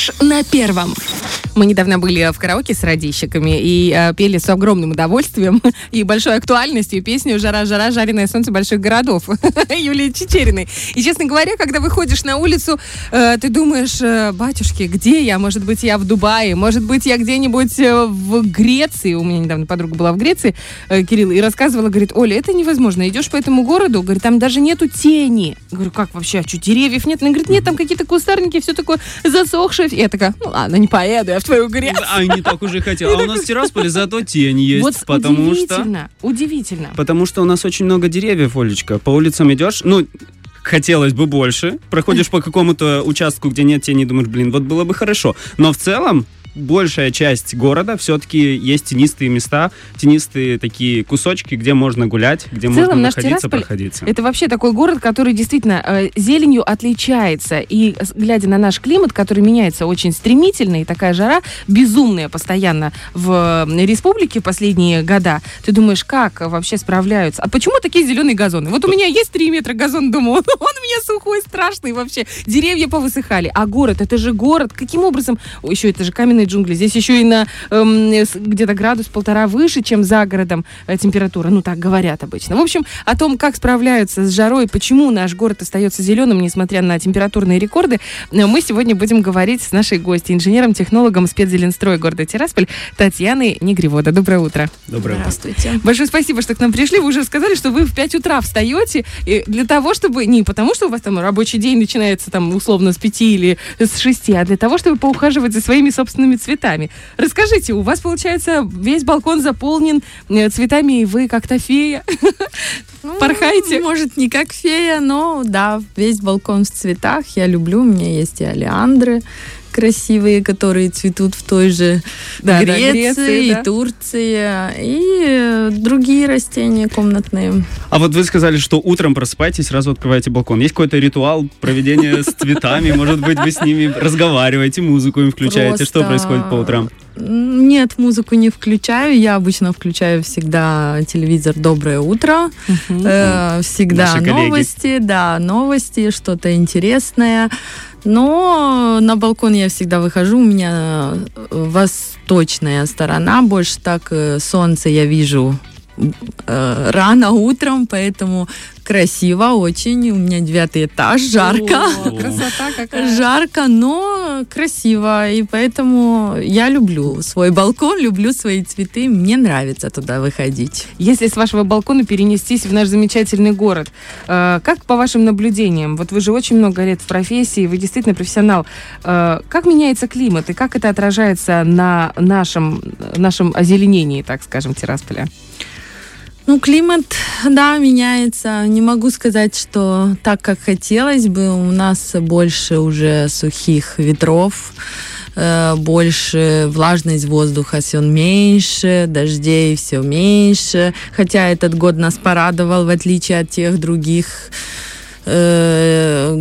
Фреш на первом. Мы недавно были в караоке с радищиками и э, пели с огромным удовольствием и большой актуальностью песню «Жара, жара, жареное солнце больших городов» Юлии Чечериной. И, честно говоря, когда выходишь на улицу, э, ты думаешь, э, батюшки, где я? Может быть, я в Дубае, может быть, я где-нибудь э, в Греции. У меня недавно подруга была в Греции, э, Кирилл, и рассказывала, говорит, Оля, это невозможно. Идешь по этому городу, говорит, там даже нету тени. Говорю, как вообще? А что, деревьев нет? Она говорит, нет, там какие-то кустарники, все такое засохшее. И я такая, ну ладно, не поеду я в твою Грецию. А не так уже хотел. А у нас в Тирасполе зато тень есть. Вот потому что... удивительно, удивительно. Потому что у нас очень много деревьев, Олечка. По улицам идешь, ну, хотелось бы больше. Проходишь по какому-то участку, где нет тени, думаешь, блин, вот было бы хорошо. Но в целом большая часть города все-таки есть тенистые места, тенистые такие кусочки, где можно гулять, где В можно целом наш находиться, Тирасполь проходиться. Это вообще такой город, который действительно э, зеленью отличается. И глядя на наш климат, который меняется очень стремительно, и такая жара безумная постоянно в республике последние года, ты думаешь, как вообще справляются? А почему такие зеленые газоны? Вот у меня есть 3 метра газон, думаю, он, он у меня сухой, страшный вообще. Деревья повысыхали. А город, это же город. Каким образом? Еще это же каменные джунгли. Здесь еще и на эм, где-то градус полтора выше, чем за городом э, температура. Ну, так говорят обычно. В общем, о том, как справляются с жарой, почему наш город остается зеленым, несмотря на температурные рекорды, э, мы сегодня будем говорить с нашей гостьей, инженером-технологом спецзеленстрой города Тирасполь Татьяной Негривода. Доброе утро. Доброе утро. Здравствуйте. Большое спасибо, что к нам пришли. Вы уже сказали, что вы в 5 утра встаете и для того, чтобы... Не потому, что у вас там рабочий день начинается там условно с 5 или с 6, а для того, чтобы поухаживать за своими собственными цветами. Расскажите, у вас, получается, весь балкон заполнен э, цветами, и вы как-то фея? Ну, Порхаете? Может, не как фея, но да, весь балкон в цветах. Я люблю. У меня есть и олеандры красивые, которые цветут в той же Да, да, Греции, Греции, да. и Турции, и э, другие растения комнатные. А вот вы сказали, что утром просыпаетесь, сразу открываете балкон. Есть какой-то ритуал проведения с цветами? Может быть, вы с ними разговариваете, музыку им включаете? Что происходит по утрам? Нет, музыку не включаю. Я обычно включаю всегда телевизор «Доброе утро». Э, всегда новости, да, новости, что-то интересное. Но на балкон я всегда выхожу, у меня э, восточная сторона, больше так э, солнце я вижу э, рано утром, поэтому красиво очень. У меня девятый этаж, жарко. О, красота какая. Жарко, но красиво. И поэтому я люблю свой балкон, люблю свои цветы. Мне нравится туда выходить. Если с вашего балкона перенестись в наш замечательный город, э, как по вашим наблюдениям, вот вы же очень много лет в профессии, вы действительно профессионал, э, как меняется климат и как это отражается на нашем, нашем озеленении, так скажем, Тирасполя? Ну, климат, да, меняется. Не могу сказать, что так, как хотелось бы. У нас больше уже сухих ветров, э, больше влажность воздуха все меньше, дождей все меньше. Хотя этот год нас порадовал, в отличие от тех других э,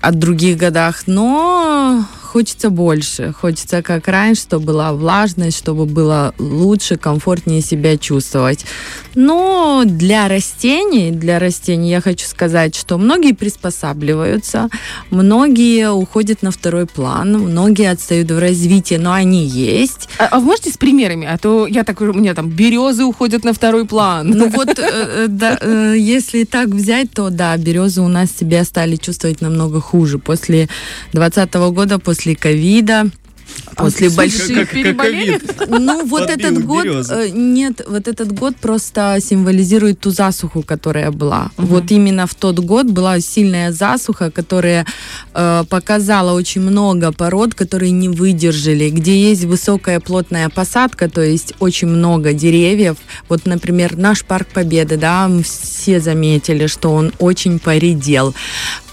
от других годах, но хочется больше. Хочется как раньше, чтобы была влажность, чтобы было лучше, комфортнее себя чувствовать. Но для растений, для растений я хочу сказать, что многие приспосабливаются, многие уходят на второй план, многие отстают в развитии, но они есть. А, а вы можете с примерами? А то я так, у меня там березы уходят на второй план. Ну вот, э, э, э, если так взять, то да, березы у нас себя стали чувствовать намного хуже. После 2020 года, после ковида, после слушай, больших... Как- переболели? Ну, вот Подбил этот год, березы. э, нет, вот этот год просто символизирует ту засуху, которая была. Мгм. Вот именно в тот год была сильная засуха, которая э, показала очень много пород, которые не выдержали, где есть высокая плотная посадка, то есть очень много деревьев. Вот, например, наш парк Победы, да, все заметили, что он очень поредел.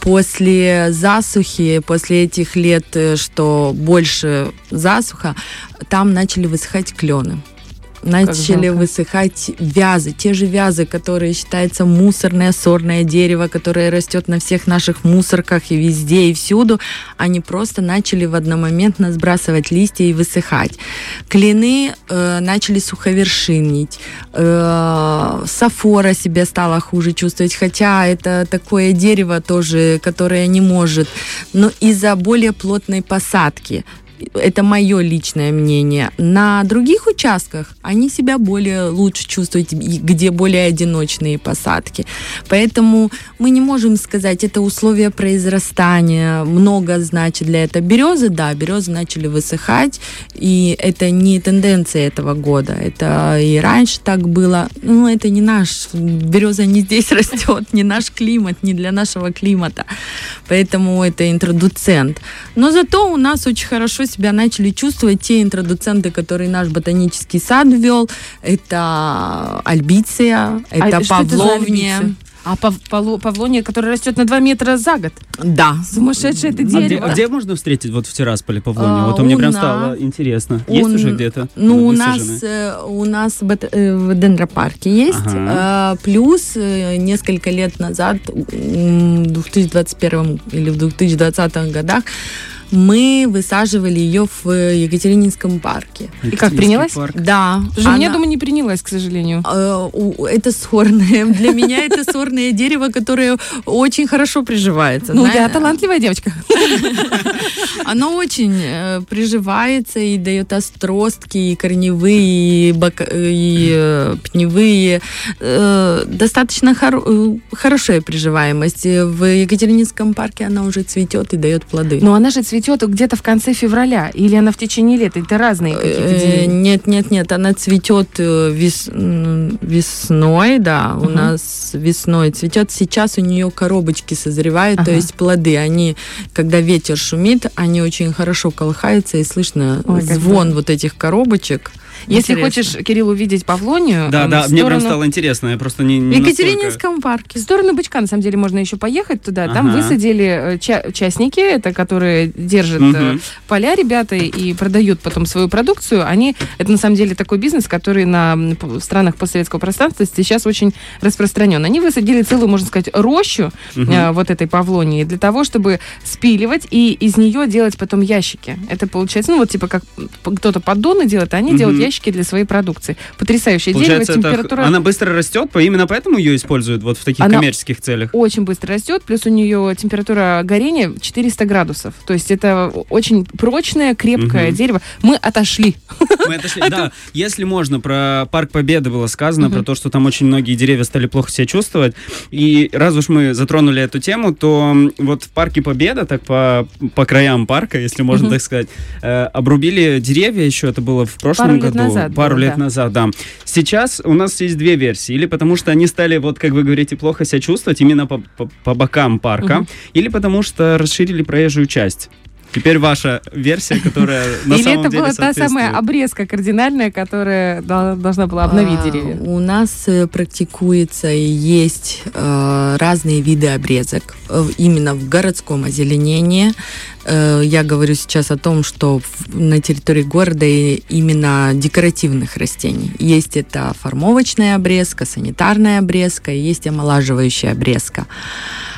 После засухи, после этих лет, э, что больше засуха, там начали высыхать клены. Начали высыхать вязы. Те же вязы, которые считаются мусорное, сорное дерево, которое растет на всех наших мусорках и везде, и всюду, они просто начали в одномоментно сбрасывать листья и высыхать. Клены э, начали суховершинить. Э, сафора себя стала хуже чувствовать, хотя это такое дерево тоже, которое не может. Но из-за более плотной посадки это мое личное мнение. На других участках они себя более лучше чувствуют, где более одиночные посадки. Поэтому мы не можем сказать, это условия произрастания, много значит для этого. Березы, да, березы начали высыхать, и это не тенденция этого года. Это и раньше так было. Ну, это не наш, береза не здесь растет, не наш климат, не для нашего климата. Поэтому это интродуцент. Но зато у нас очень хорошо себя начали чувствовать те интродуценты, которые наш ботанический сад ввел. Это альбиция, это а павловния. А пав павлония, которая растет на 2 метра за год? Да. Сумасшедшее это дерево. А где, а где можно встретить вот в Тирасполе павлонию? А, вот у меня прям стало интересно. Есть уже где-то? Ну, у нас, э, у нас в, э, в дендропарке есть. Ага. Плюс э, несколько лет назад, в 2021 или в 2020 годах, мы высаживали ее в Екатерининском парке. И как, принялась? Парк. Да. Же она... меня, думаю, не принялась, к сожалению. Э, это сорное. Для меня это сорное дерево, которое очень хорошо приживается. Ну, я талантливая девочка. Оно очень э, приживается и дает остростки, и корневые, и, бок... и э, пневые. Достаточно хорошая приживаемость. В Екатерининском парке она уже цветет и дает плоды. Но она же цветет цветет где-то в конце февраля? Или она в течение лета? Это разные какие-то э, деревья? Нет, нет, нет. Она цветет э, вес, весной, да. Угу. У нас весной цветет. Сейчас у нее коробочки созревают, ага. то есть плоды. Они, когда ветер шумит, они очень хорошо колыхаются, и слышно Ой, звон вот этих коробочек. Если хочешь, Кирилл, увидеть Павлонию... Да, да, сторону... мне прям стало интересно, я просто не, не В Екатерининском настолько... парке. В сторону Бычка, на самом деле, можно еще поехать туда. Ага. Там высадили э, ча- частники, это которые держат угу. поля ребята и продают потом свою продукцию. Они, это на самом деле такой бизнес, который на странах постсоветского пространства сейчас очень распространен. Они высадили целую, можно сказать, рощу угу. э, вот этой Павлонии для того, чтобы спиливать и из нее делать потом ящики. Это получается, ну вот типа как кто-то поддоны делает, а они угу. делают ящики ящики для своей продукции. Потрясающее Получается, дерево, температура... Это, она быстро растет, именно поэтому ее используют вот в таких она коммерческих целях? очень быстро растет, плюс у нее температура горения 400 градусов. То есть это очень прочное, крепкое угу. дерево. Мы отошли. Мы отошли, да. Если можно, про Парк Победы было сказано, про то, что там очень многие деревья стали плохо себя чувствовать. И раз уж мы затронули эту тему, то вот в Парке Победа, так по, по краям парка, если можно так сказать, э, обрубили деревья еще, это было в прошлом году назад. Пару было, лет да. назад, да. Сейчас у нас есть две версии. Или потому что они стали, вот как вы говорите, плохо себя чувствовать именно по, по, по бокам парка, угу. или потому что расширили проезжую часть. Теперь ваша версия, которая на Или самом это деле была та самая обрезка кардинальная, которая должна была обновить а, деревья? У нас э, практикуется и есть э, разные виды обрезок. Э, именно в городском озеленении. Э, я говорю сейчас о том, что на территории города именно декоративных растений. Есть это формовочная обрезка, санитарная обрезка, есть омолаживающая обрезка.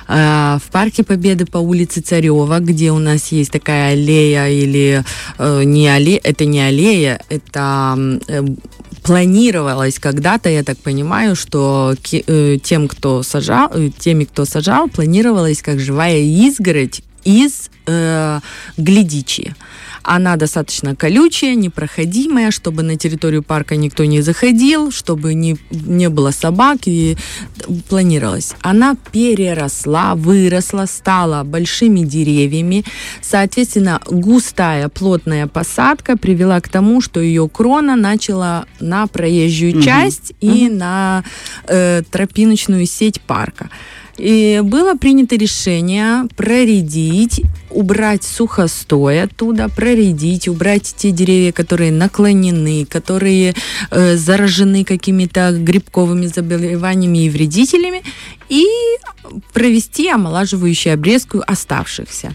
Э, в Парке Победы по улице Царева, где у нас есть такая аллея или э, не аллея, это не аллея, это э, планировалось когда-то, я так понимаю, что тем, кто сажал, теми, кто сажал, планировалось как живая изгородь из э, глядичи. Она достаточно колючая, непроходимая, чтобы на территорию парка никто не заходил, чтобы не, не было собак, и планировалось. Она переросла, выросла, стала большими деревьями. Соответственно, густая, плотная посадка привела к тому, что ее крона начала на проезжую угу. часть угу. и на э, тропиночную сеть парка. И было принято решение проредить, убрать сухостой оттуда, проредить, убрать те деревья, которые наклонены, которые э, заражены какими-то грибковыми заболеваниями и вредителями, и провести омолаживающую обрезку оставшихся.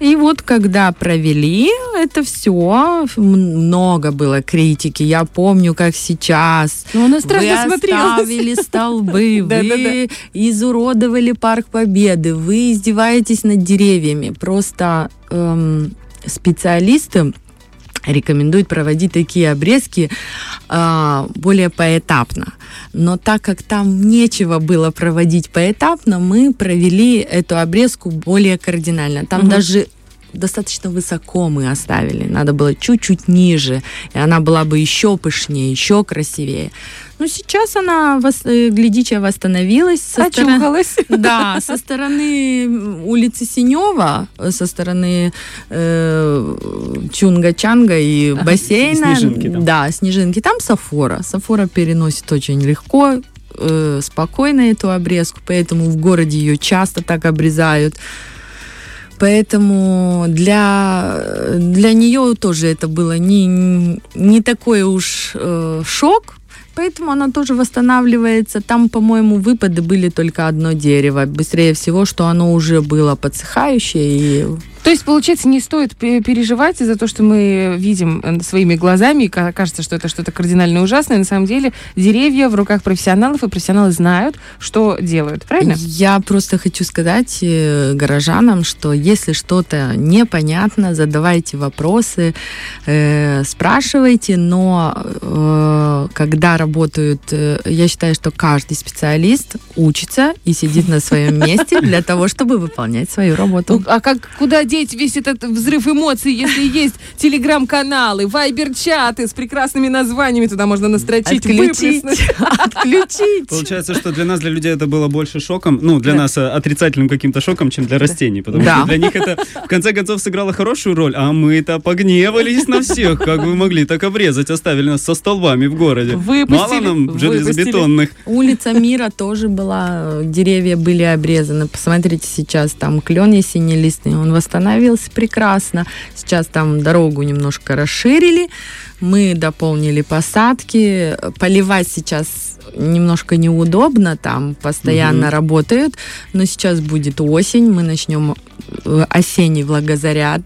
И вот когда провели это все, много было критики. Я помню, как сейчас. Ну, она страшно вы оставили столбы, вы изуродовали Парк Победы, вы издеваетесь над деревьями. Просто эм, специалисты рекомендуют проводить такие обрезки э, более поэтапно. Но так как там нечего было проводить поэтапно, мы провели эту обрезку более кардинально. Там угу. даже достаточно высоко мы оставили. Надо было чуть-чуть ниже, и она была бы еще пышнее, еще красивее. Ну, сейчас она, э, глядича, восстановилась. Со Очухалась. Стороны, да, со стороны улицы Синева, со стороны э, Чунга-Чанга и бассейна. Снежинки там. Да, снежинки. Там Сафора. Сафора переносит очень легко, э, спокойно эту обрезку, поэтому в городе ее часто так обрезают. Поэтому для, для нее тоже это было не, не такой уж э, шок, поэтому она тоже восстанавливается. Там, по-моему, выпады были только одно дерево. Быстрее всего, что оно уже было подсыхающее и то есть, получается, не стоит переживать из-за того, что мы видим э, своими глазами, и кажется, что это что-то кардинально ужасное. На самом деле, деревья в руках профессионалов, и профессионалы знают, что делают. Правильно? Я просто хочу сказать э, горожанам, что если что-то непонятно, задавайте вопросы, э, спрашивайте, но э, когда работают, э, я считаю, что каждый специалист учится и сидит на своем месте для того, чтобы выполнять свою работу. Ну, а как куда деть весь этот взрыв эмоций, если есть телеграм-каналы, вайбер-чаты с прекрасными названиями, туда можно настрочить, Отключить. Отключить. Получается, что для нас, для людей это было больше шоком, ну, для да. нас э, отрицательным каким-то шоком, чем для растений, потому да. что для них это, в конце концов, сыграло хорошую роль, а мы-то погневались на всех, как вы могли так обрезать, оставили нас со столбами в городе. Выпустили, Мало нам железобетонных. Улица Мира тоже была, деревья были обрезаны. Посмотрите сейчас, там клен ясенелистный, он восстановился становился прекрасно. Сейчас там дорогу немножко расширили, мы дополнили посадки. Поливать сейчас немножко неудобно, там постоянно угу. работают, но сейчас будет осень, мы начнем э, осенний влагозаряд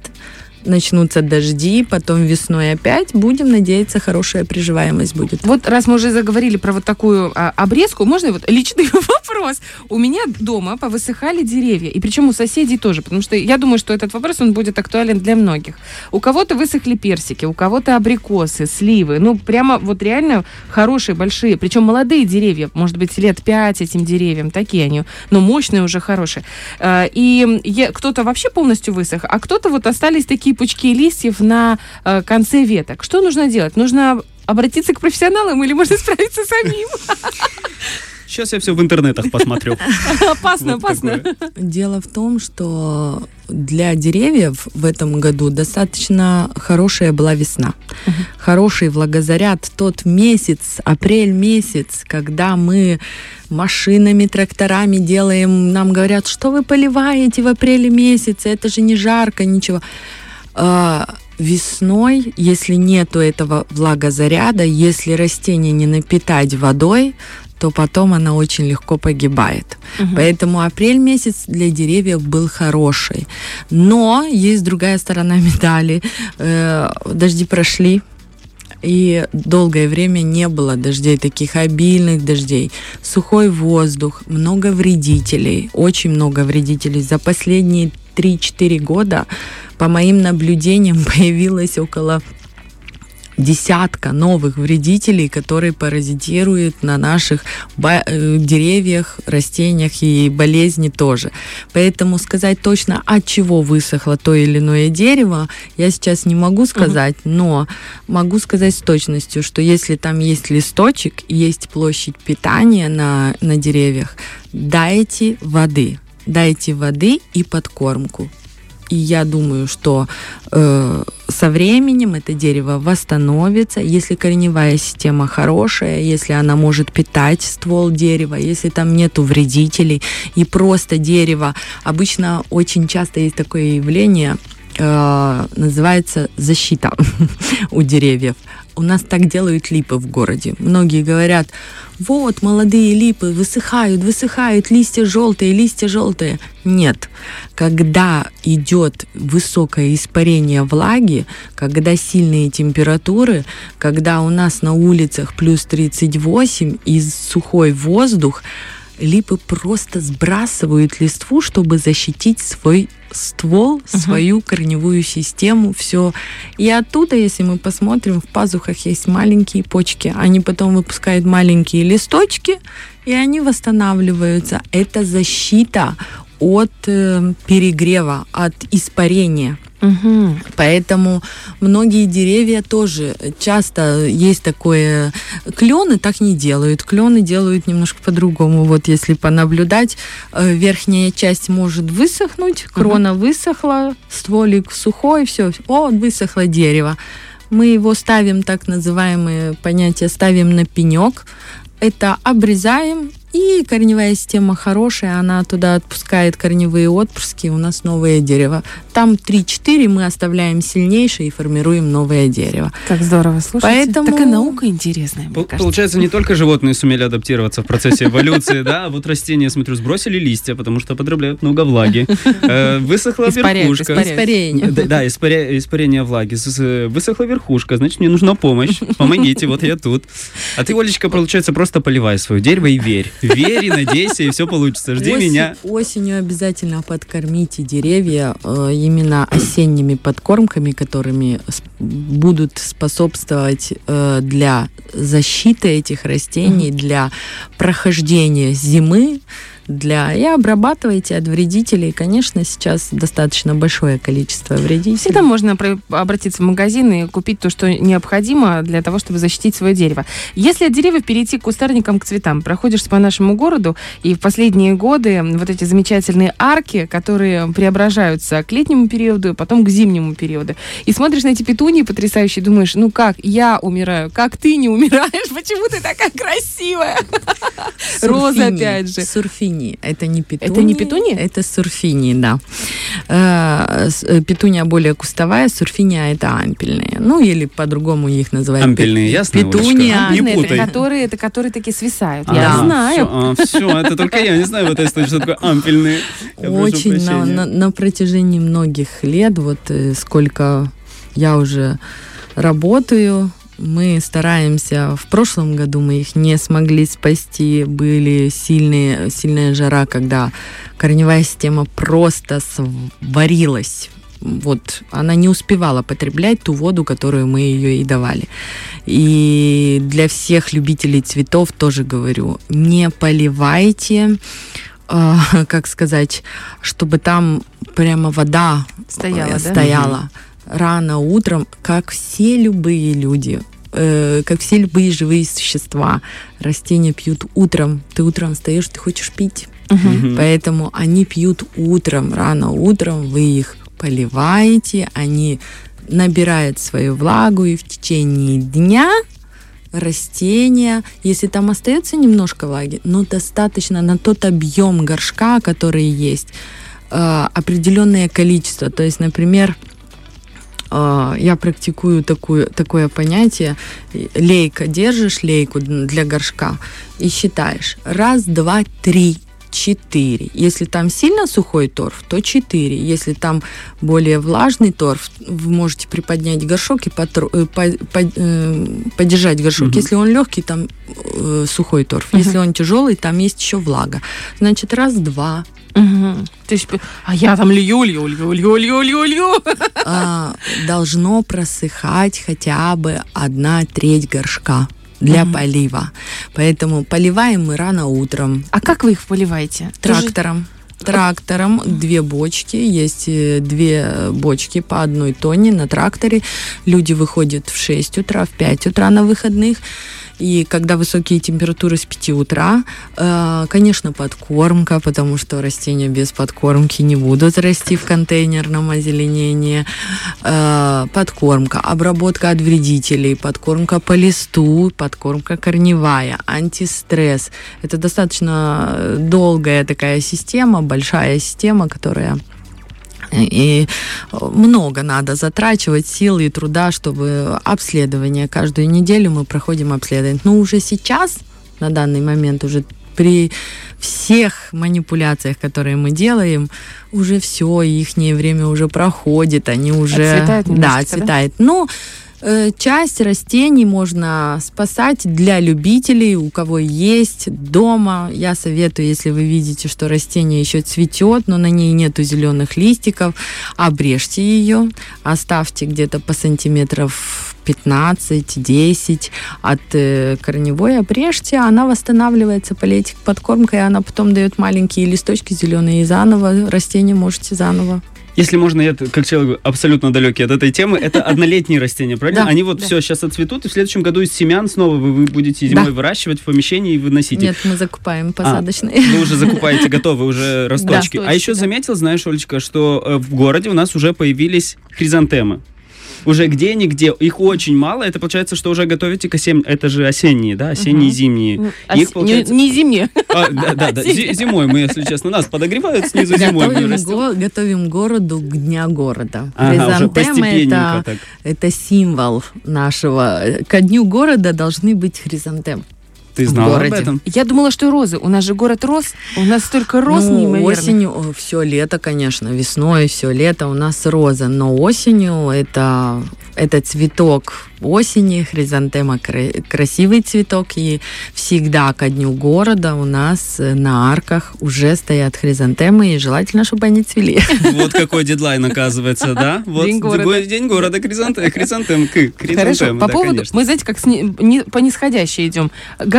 начнутся дожди, потом весной опять. Будем надеяться, хорошая приживаемость будет. Вот раз мы уже заговорили про вот такую а, обрезку, можно вот личный вопрос? У меня дома повысыхали деревья, и причем у соседей тоже, потому что я думаю, что этот вопрос, он будет актуален для многих. У кого-то высохли персики, у кого-то абрикосы, сливы, ну прямо вот реально хорошие, большие, причем молодые деревья, может быть, лет пять этим деревьям, такие они, но мощные уже, хорошие. А, и кто-то вообще полностью высох, а кто-то вот остались такие пучки листьев на э, конце веток. Что нужно делать? Нужно обратиться к профессионалам или можно справиться самим? Сейчас я все в интернетах посмотрю. Опасно, опасно. Дело в том, что для деревьев в этом году достаточно хорошая была весна. Хороший влагозаряд. Тот месяц, апрель месяц, когда мы машинами, тракторами делаем, нам говорят, что вы поливаете в апреле месяце, это же не жарко, ничего. А, весной, если нету этого влагозаряда, если растение не напитать водой, то потом она очень легко погибает. Угу. Поэтому апрель месяц для деревьев был хороший. Но есть другая сторона медали. Э, дожди прошли, и долгое время не было дождей, таких обильных дождей. Сухой воздух, много вредителей, очень много вредителей. За последние 3-4 года, по моим наблюдениям, появилось около десятка новых вредителей, которые паразитируют на наших э, деревьях, растениях и болезни тоже. Поэтому сказать точно, от чего высохло то или иное дерево, я сейчас не могу сказать, угу. но могу сказать с точностью, что если там есть листочек, есть площадь питания на, на деревьях, дайте воды. Дайте воды и подкормку. И я думаю, что э, со временем это дерево восстановится, если корневая система хорошая, если она может питать ствол дерева, если там нету вредителей, и просто дерево. Обычно очень часто есть такое явление, э, называется защита у деревьев. У нас так делают липы в городе. Многие говорят, вот, молодые липы высыхают, высыхают, листья желтые, листья желтые. Нет. Когда идет высокое испарение влаги, когда сильные температуры, когда у нас на улицах плюс 38 и сухой воздух, липы просто сбрасывают листву, чтобы защитить свой ствол, uh-huh. свою корневую систему, все. И оттуда, если мы посмотрим, в пазухах есть маленькие почки. Они потом выпускают маленькие листочки, и они восстанавливаются. Это защита от э, перегрева, от испарения. Угу. Поэтому многие деревья тоже часто есть такое. Клены так не делают. Клены делают немножко по-другому. Вот если понаблюдать, э, верхняя часть может высохнуть, крона угу. высохла, стволик сухой, все, о, высохло дерево. Мы его ставим, так называемые понятия, ставим на пенек. Это обрезаем и корневая система хорошая, она туда отпускает корневые отпрыски, у нас новое дерево. Там 3-4 мы оставляем сильнейшее и формируем новое дерево. Как здорово, слушайте. Поэтому... Такая наука интересная, мне кажется. Получается, не только животные сумели адаптироваться в процессе эволюции, да, а вот растения, смотрю, сбросили листья, потому что потребляют много влаги. Э, высохла верхушка. Испарение. Да, испарение влаги. Высохла верхушка, значит, мне нужна помощь. Помогите, вот я тут. А ты, Олечка, получается, просто поливай свое дерево и верь. Верь и надейся, и все получится. Жди Осень, меня. Осенью обязательно подкормите деревья э, именно осенними подкормками, которыми будут способствовать э, для защиты этих растений, для прохождения зимы для... И обрабатывайте от вредителей. Конечно, сейчас достаточно большое количество вредителей. Всегда можно обратиться в магазин и купить то, что необходимо для того, чтобы защитить свое дерево. Если от деревьев перейти к кустарникам, к цветам, проходишь по нашему городу, и в последние годы вот эти замечательные арки, которые преображаются к летнему периоду, потом к зимнему периоду, и смотришь на эти петунии потрясающие, думаешь, ну как, я умираю, как ты не умираешь, почему ты такая красивая? Роза опять же. Сурфини сурфини. Это не петуния. Это не петуния? Это сурфини, да. Э, э, петуния более кустовая, сурфиния это ампельные. Ну, или по-другому их называют. Ампельные, ясно? Петуния. Не путай. Это которые, это которые такие свисают. А, я знаю. Все, а, все, это только я не знаю в этой истории, что такое ампельные. Очень на, на, на протяжении многих лет, вот э, сколько я уже работаю, мы стараемся. В прошлом году мы их не смогли спасти. Были сильные, сильная жара, когда корневая система просто сварилась. Вот она не успевала потреблять ту воду, которую мы ее и давали. И для всех любителей цветов тоже говорю, не поливайте, э, как сказать, чтобы там прямо вода стояла. стояла. Да? Рано утром, как все любые люди, э, как все любые живые существа. Растения пьют утром. Ты утром встаешь, ты хочешь пить. Угу. Поэтому они пьют утром, рано утром, вы их поливаете, они набирают свою влагу, и в течение дня растения, если там остается немножко влаги, но достаточно на тот объем горшка, который есть, э, определенное количество. То есть, например, я практикую такую, такое понятие. Лейка, держишь лейку для горшка и считаешь. Раз, два, три, четыре. Если там сильно сухой торф, то четыре. Если там более влажный торф, вы можете приподнять горшок и потр... Э, по, по, э, подержать горшок. Угу. Если он легкий, там э, сухой торф. Угу. Если он тяжелый, там есть еще влага. Значит, раз, два, Угу. Есть, а я там лью, лью, лью, лью, лью, лью, лью. А, должно просыхать хотя бы одна треть горшка для угу. полива. Поэтому поливаем мы рано утром. А как вы их поливаете? Трактором. Трактором две бочки, есть э, две бочки по одной тонне на тракторе. Люди выходят в 6 утра, в 5 утра на выходных. И когда высокие температуры с 5 утра, э, конечно, подкормка, потому что растения без подкормки не будут расти в контейнерном озеленении. Э, подкормка, обработка от вредителей, подкормка по листу, подкормка корневая, антистресс. Это достаточно долгая такая система, большая система, которая И много надо затрачивать сил и труда, чтобы обследование. Каждую неделю мы проходим обследование. Но уже сейчас, на данный момент, уже при всех манипуляциях, которые мы делаем, уже все, их время уже проходит, они уже... Отцветает да, отцветает. Да? Э, часть растений можно спасать для любителей, у кого есть дома. Я советую, если вы видите, что растение еще цветет, но на ней нету зеленых листиков, обрежьте ее, оставьте где-то по сантиметров 15-10 от э, корневой, обрежьте, она восстанавливается, полейте подкормкой, она потом дает маленькие листочки зеленые и заново растение можете заново если можно, я как человек абсолютно далекий от этой темы, это однолетние растения, правильно? Да, Они вот да. все сейчас отцветут, и в следующем году из семян снова вы, вы будете зимой Да. выращивать в помещении и выносить Нет, мы закупаем посадочные. Вы уже закупаете готовые уже росточки. Да, а еще да. заметил, знаешь, Олечка, что э, в городе у нас уже появились хризантемы. Уже где-нигде, их очень мало, это получается, что уже готовите к осень... Это же осенние, да, осенние, Мгм. зимние. Ну, Их, ос- получается- Не, не зимние. А, да, да, да, зи- зимой мы, если честно, нас подогревают снизу зимой. Готовим, го- готовим городу к Дня города. Ага, Хризантемы это, так. это символ нашего. Ко Дню города должны быть хризантемы. Ты в знала об городе. этом? Я думала, что розы. У нас же город роз. У нас столько роз ну, неимоверных. осенью, все лето, конечно, весной все лето у нас роза, но осенью это, это цветок осени, хризантема кра- красивый цветок, и всегда ко дню города у нас э, на арках уже стоят хризантемы, и желательно, чтобы они цвели. Вот какой дедлайн, оказывается, да? Вот День города. другой день города, хризантем, хризантем, Хорошо. По поводу, мы знаете, как по нисходящей идем.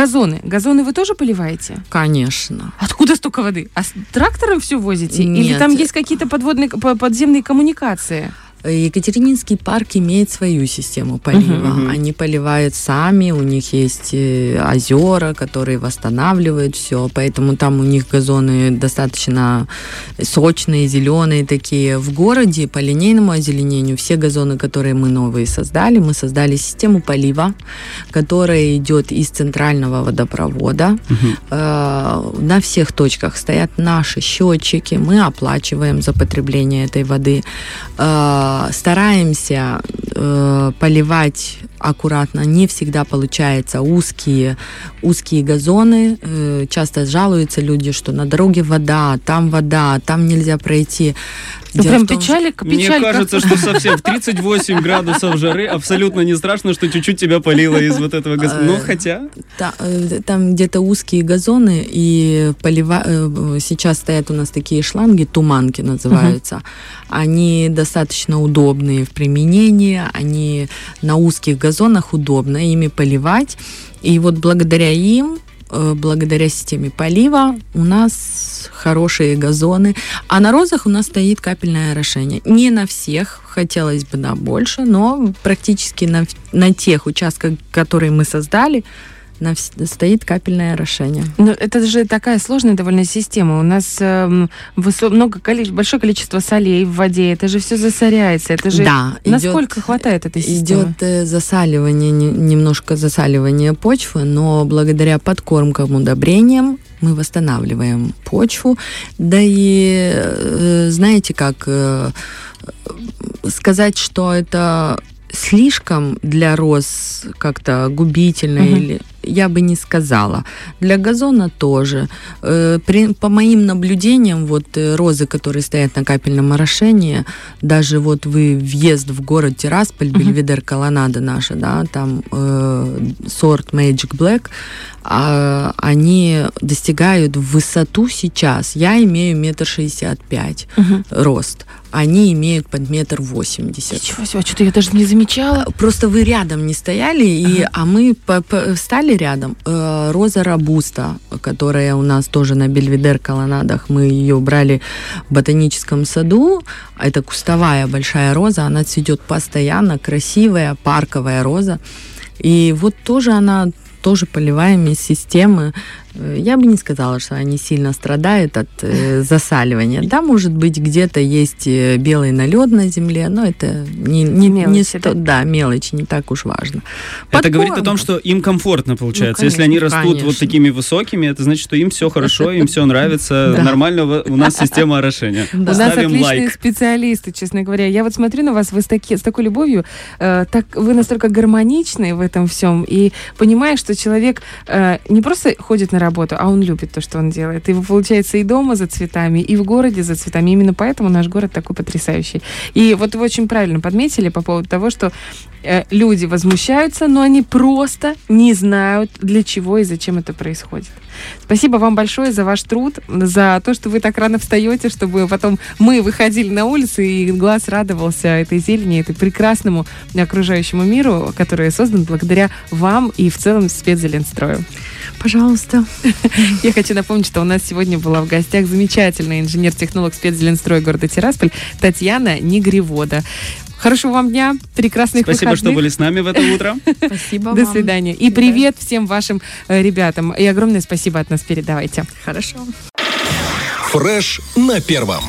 Газоны. Газоны вы тоже поливаете? Конечно. Откуда столько воды? А с трактором все возите? Или Нет. там есть какие-то подводные, по- подземные коммуникации? Екатерининский парк имеет свою систему полива. Мгм. Они поливают сами, у них есть э, озера, которые восстанавливают все, поэтому там у них газоны достаточно сочные, зеленые такие. В городе по линейному озеленению все газоны, которые мы новые создали, мы создали систему полива, которая идет из центрального водопровода. Э, на всех точках стоят наши счетчики, мы оплачиваем за потребление этой воды. Стараемся э, поливать аккуратно. Не всегда получается узкие, узкие газоны. Э, Часто жалуются люди, что на дороге вода, там вода, там нельзя пройти. Ну, Дело прям том, печалик, Мне печалька. кажется, что совсем в 38 градусов жары абсолютно не страшно, что чуть-чуть тебя полило из вот этого газа. Ну, Э, хотя... Э, Там где-то узкие газоны, и полива... сейчас стоят у нас такие шланги, туманки называются. Они достаточно удобные в применении, они на узких газонах удобно ими поливать. И вот благодаря им, э, благодаря системе полива, у нас хорошие газоны. А на розах у нас стоит капельное орошение. Не на всех, хотелось бы на больше, но практически на, на тех участках, которые мы создали, на стоит капельное орошение. Но это же такая сложная довольно система. У нас эм, высо- много количе- большое количество солей в воде. Это же все засоряется. Это же да, насколько идет- хватает этой системы? Идет э, засаливание, не- немножко засаливание почвы, но благодаря подкормкам, удобрениям мы восстанавливаем почву. Да и э, знаете как, э, э, сказать, что это слишком для роз как-то губительно Мгм. или я бы не сказала. Для газона тоже. Э, при- по моим наблюдениям, вот э, розы, которые стоят на капельном орошении, даже вот вы въезд в город Тирасполь, Мгм. Бельведер Колоннада наша, да, там э, сорт Magic Black, а, они достигают в высоту сейчас. Я имею метр шестьдесят пять рост. Они имеют под метр восемьдесят. Ничего себе, что-то я даже не замечала. Просто вы рядом не стояли, и, а мы по- по- стали рядом. Э, Роза Рабуста, которая у нас тоже на Бельведер колоннадах, мы ее брали в ботаническом саду. Это кустовая большая роза, она цветет постоянно, красивая, парковая роза. И вот тоже она тоже поливаем из системы. Э, я бы не сказала, что они сильно страдают от э, засаливания. Да, может быть, где-то есть э, белый налет на земле, но это не, не, Мелочи, не да? сто- да, мелочи, не так уж важно. Это Под говорит о том, что им комфортно получается. Ну, Если они конечно, растут вот конечно. такими высокими, это значит, что им все хорошо, им все нравится, Да. нормально у нас система орошения. У нас Ставим отличные специалисты, честно говоря. Я вот смотрю на вас, вы с, таки- с такой любовью, э, так вы настолько гармоничны в этом всем, и понимаешь, что человек не просто ходит на работу, а он любит то, что он делает. И получается, и дома за цветами, и в городе за цветами. Именно поэтому наш город такой потрясающий. И вот вы очень правильно подметили по поводу того, что э, люди возмущаются, но они просто не знают, для чего и зачем это происходит. Спасибо вам большое за ваш труд, за то, что вы так рано встаете, чтобы потом мы выходили на улицу и глаз радовался этой зелени, этой прекрасному окружающему миру, который создан благодаря вам и в целом спецзеленстрою. Пожалуйста. Я хочу напомнить, что у нас сегодня была в гостях замечательная инженер-технолог спецзеленстроя города Тирасполь Татьяна Нигревода. Хорошего вам дня, прекрасных Спасибо, что выходных. были с нами в это утро. Спасибо До вам. свидания. И привет всем вашим э, ребятам. И огромное спасибо от нас передавайте. Хорошо. Фреш на первом.